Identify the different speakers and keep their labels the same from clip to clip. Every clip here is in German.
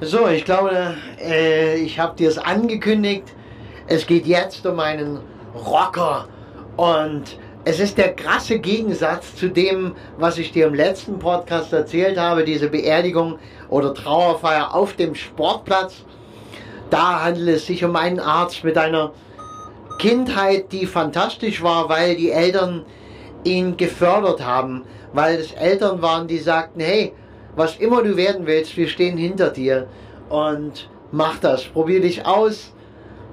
Speaker 1: So, ich glaube, äh, ich habe dir es angekündigt. Es geht jetzt um einen Rocker. Und es ist der krasse Gegensatz zu dem, was ich dir im letzten Podcast erzählt habe, diese Beerdigung oder Trauerfeier auf dem Sportplatz. Da handelt es sich um einen Arzt mit einer Kindheit, die fantastisch war, weil die Eltern ihn gefördert haben, weil es Eltern waren, die sagten, hey, was immer du werden willst, wir stehen hinter dir und mach das, probier dich aus,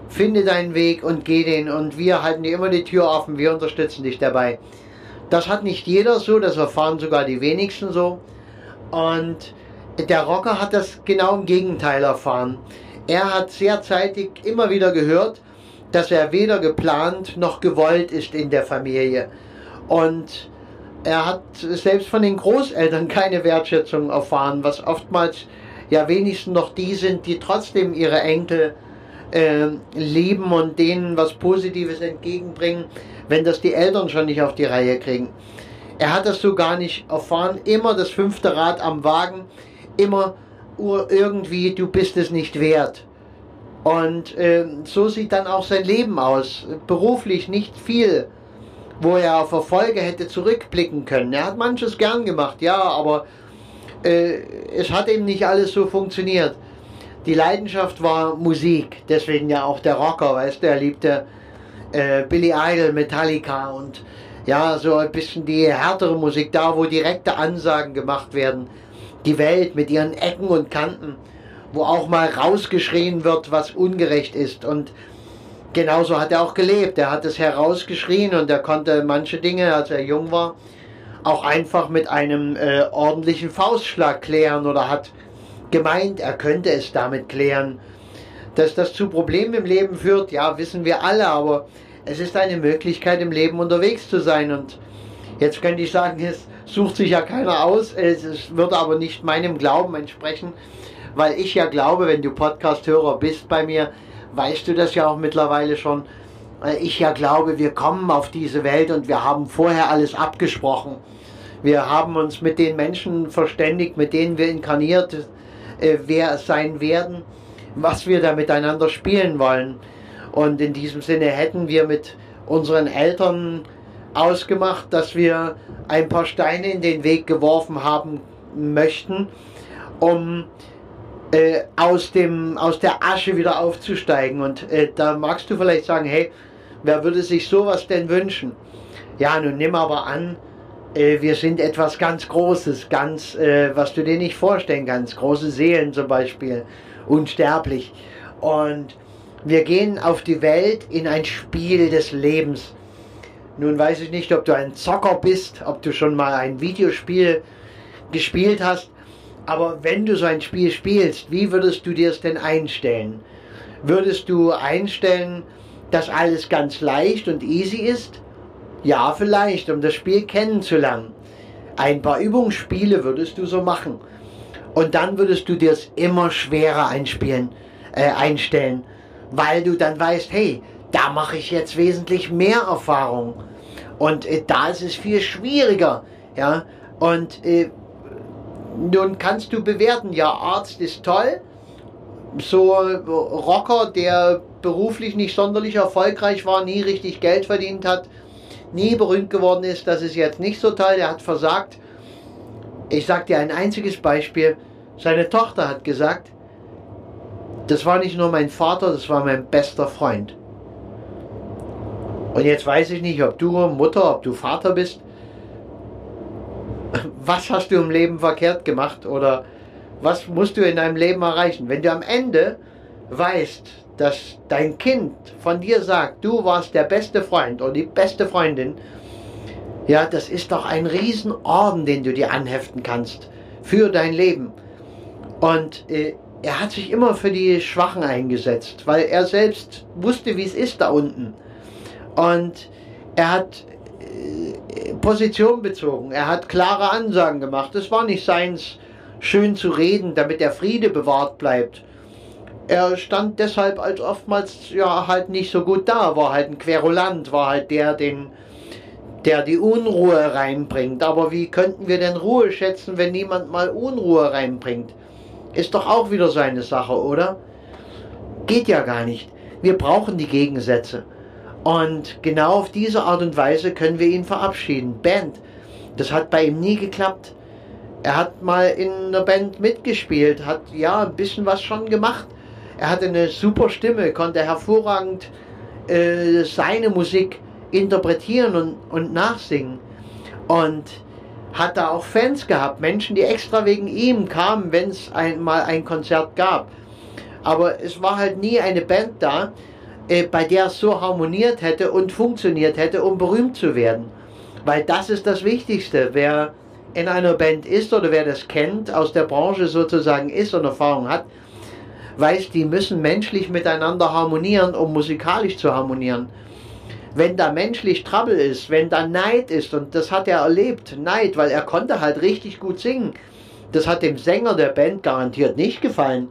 Speaker 1: finde deinen Weg und geh den und wir halten dir immer die Tür offen, wir unterstützen dich dabei. Das hat nicht jeder so, das erfahren sogar die wenigsten so und der Rocker hat das genau im Gegenteil erfahren. Er hat sehr zeitig immer wieder gehört, dass er weder geplant noch gewollt ist in der Familie. Und er hat selbst von den Großeltern keine Wertschätzung erfahren, was oftmals ja wenigstens noch die sind, die trotzdem ihre Enkel äh, lieben und denen was Positives entgegenbringen, wenn das die Eltern schon nicht auf die Reihe kriegen. Er hat das so gar nicht erfahren, immer das fünfte Rad am Wagen, immer irgendwie, du bist es nicht wert. Und äh, so sieht dann auch sein Leben aus. Beruflich nicht viel wo er auf Erfolge hätte zurückblicken können. Er hat manches gern gemacht, ja, aber äh, es hat eben nicht alles so funktioniert. Die Leidenschaft war Musik, deswegen ja auch der Rocker, weißt du, er liebte äh, Billy Idol, Metallica und ja, so ein bisschen die härtere Musik, da wo direkte Ansagen gemacht werden. Die Welt mit ihren Ecken und Kanten, wo auch mal rausgeschrien wird, was ungerecht ist und genauso hat er auch gelebt. Er hat es herausgeschrien und er konnte manche Dinge, als er jung war, auch einfach mit einem äh, ordentlichen Faustschlag klären oder hat gemeint, er könnte es damit klären. Dass das zu Problemen im Leben führt, ja, wissen wir alle, aber es ist eine Möglichkeit im Leben unterwegs zu sein und jetzt könnte ich sagen, es sucht sich ja keiner aus, es wird aber nicht meinem Glauben entsprechen, weil ich ja glaube, wenn du Podcast-Hörer bist bei mir, weißt du das ja auch mittlerweile schon. Äh, ich ja glaube, wir kommen auf diese Welt und wir haben vorher alles abgesprochen. Wir haben uns mit den Menschen verständigt, mit denen wir inkarniert äh, wer sein werden, was wir da miteinander spielen wollen. Und in diesem Sinne hätten wir mit unseren Eltern ausgemacht, dass wir ein paar Steine in den Weg geworfen haben möchten, um äh, aus, dem, aus der Asche wieder aufzusteigen. Und äh, da magst du vielleicht sagen, hey, wer würde sich sowas denn wünschen? Ja, nun nimm aber an, äh, wir sind etwas ganz Großes, ganz, äh, was du dir nicht vorstellen kannst. Große Seelen zum Beispiel, unsterblich. Und wir gehen auf die Welt in ein Spiel des Lebens. Nun weiß ich nicht, ob du ein Zocker bist, ob du schon mal ein Videospiel gespielt hast. Aber wenn du so ein Spiel spielst, wie würdest du dir es denn einstellen? Würdest du einstellen, dass alles ganz leicht und easy ist? Ja, vielleicht, um das Spiel kennenzulernen. Ein paar Übungsspiele würdest du so machen. Und dann würdest du dir es immer schwerer einspielen, äh, einstellen, weil du dann weißt, hey, da mache ich jetzt wesentlich mehr Erfahrung. Und äh, da ist es viel schwieriger. Ja? Und äh, nun kannst du bewerten, ja, Arzt ist toll. So Rocker, der beruflich nicht sonderlich erfolgreich war, nie richtig Geld verdient hat, nie berühmt geworden ist, das ist jetzt nicht so toll, der hat versagt. Ich sag dir ein einziges Beispiel. Seine Tochter hat gesagt, das war nicht nur mein Vater, das war mein bester Freund. Und jetzt weiß ich nicht, ob du Mutter, ob du Vater bist was hast du im Leben verkehrt gemacht oder was musst du in deinem Leben erreichen. Wenn du am Ende weißt, dass dein Kind von dir sagt, du warst der beste Freund oder die beste Freundin, ja, das ist doch ein Riesenorden, den du dir anheften kannst für dein Leben. Und äh, er hat sich immer für die Schwachen eingesetzt, weil er selbst wusste, wie es ist da unten. Und er hat Position bezogen. Er hat klare Ansagen gemacht. Es war nicht seins, schön zu reden, damit der Friede bewahrt bleibt. Er stand deshalb als oftmals ja halt nicht so gut da, war halt ein Querulant, war halt der, den, der die Unruhe reinbringt. Aber wie könnten wir denn Ruhe schätzen, wenn niemand mal Unruhe reinbringt? Ist doch auch wieder seine Sache, oder? Geht ja gar nicht. Wir brauchen die Gegensätze. Und genau auf diese Art und Weise können wir ihn verabschieden. Band. Das hat bei ihm nie geklappt. Er hat mal in einer Band mitgespielt, hat ja ein bisschen was schon gemacht. Er hatte eine super Stimme, konnte hervorragend äh, seine Musik interpretieren und, und nachsingen. Und hat da auch Fans gehabt, Menschen, die extra wegen ihm kamen, wenn es einmal ein Konzert gab. Aber es war halt nie eine Band da, äh, bei der es so harmoniert hätte und funktioniert hätte, um berühmt zu werden. Weil das ist das Wichtigste. Wer in einer Band ist oder wer das kennt, aus der Branche sozusagen ist und Erfahrung hat, weiß, die müssen menschlich miteinander harmonieren, um musikalisch zu harmonieren. Wenn da menschlich Trouble ist, wenn da Neid ist, und das hat er erlebt, Neid, weil er konnte halt richtig gut singen. Das hat dem Sänger der Band garantiert nicht gefallen,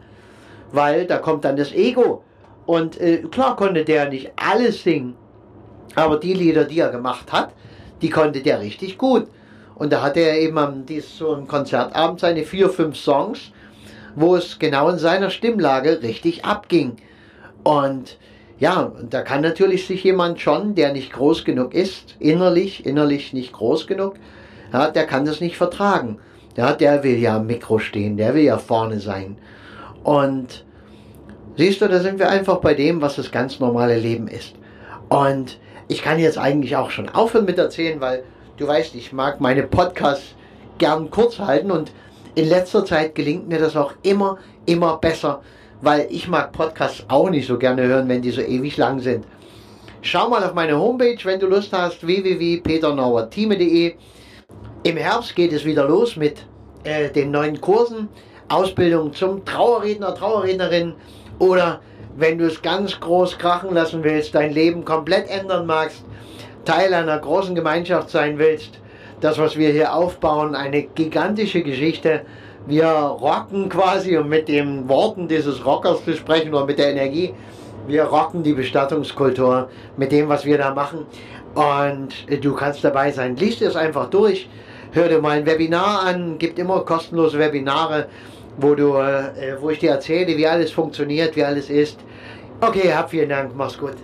Speaker 1: weil da kommt dann das Ego. Und äh, klar konnte der nicht alles singen, aber die Lieder, die er gemacht hat, die konnte der richtig gut. Und da hatte er eben am so einem Konzertabend seine vier, fünf Songs, wo es genau in seiner Stimmlage richtig abging. Und ja, da kann natürlich sich jemand schon, der nicht groß genug ist, innerlich, innerlich nicht groß genug, ja, der kann das nicht vertragen. Ja, der will ja am Mikro stehen, der will ja vorne sein. Und siehst du, da sind wir einfach bei dem, was das ganz normale Leben ist. Und ich kann jetzt eigentlich auch schon aufhören mit erzählen, weil du weißt, ich mag meine Podcasts gern kurz halten und in letzter Zeit gelingt mir das auch immer, immer besser, weil ich mag Podcasts auch nicht so gerne hören, wenn die so ewig lang sind. Schau mal auf meine Homepage, wenn du Lust hast, www.peternauertime.de. Im Herbst geht es wieder los mit äh, den neuen Kursen, Ausbildung zum Trauerredner, Trauerrednerin oder wenn du es ganz groß krachen lassen willst, dein Leben komplett ändern magst, Teil einer großen Gemeinschaft sein willst, das, was wir hier aufbauen, eine gigantische Geschichte. Wir rocken quasi, um mit den Worten dieses Rockers zu sprechen oder mit der Energie, wir rocken die Bestattungskultur mit dem, was wir da machen. Und du kannst dabei sein. Lies es einfach durch. Hör dir mal ein Webinar an. Gibt immer kostenlose Webinare, wo, du, äh, wo ich dir erzähle, wie alles funktioniert, wie alles ist. Okay, hab vielen Dank. Mach's gut.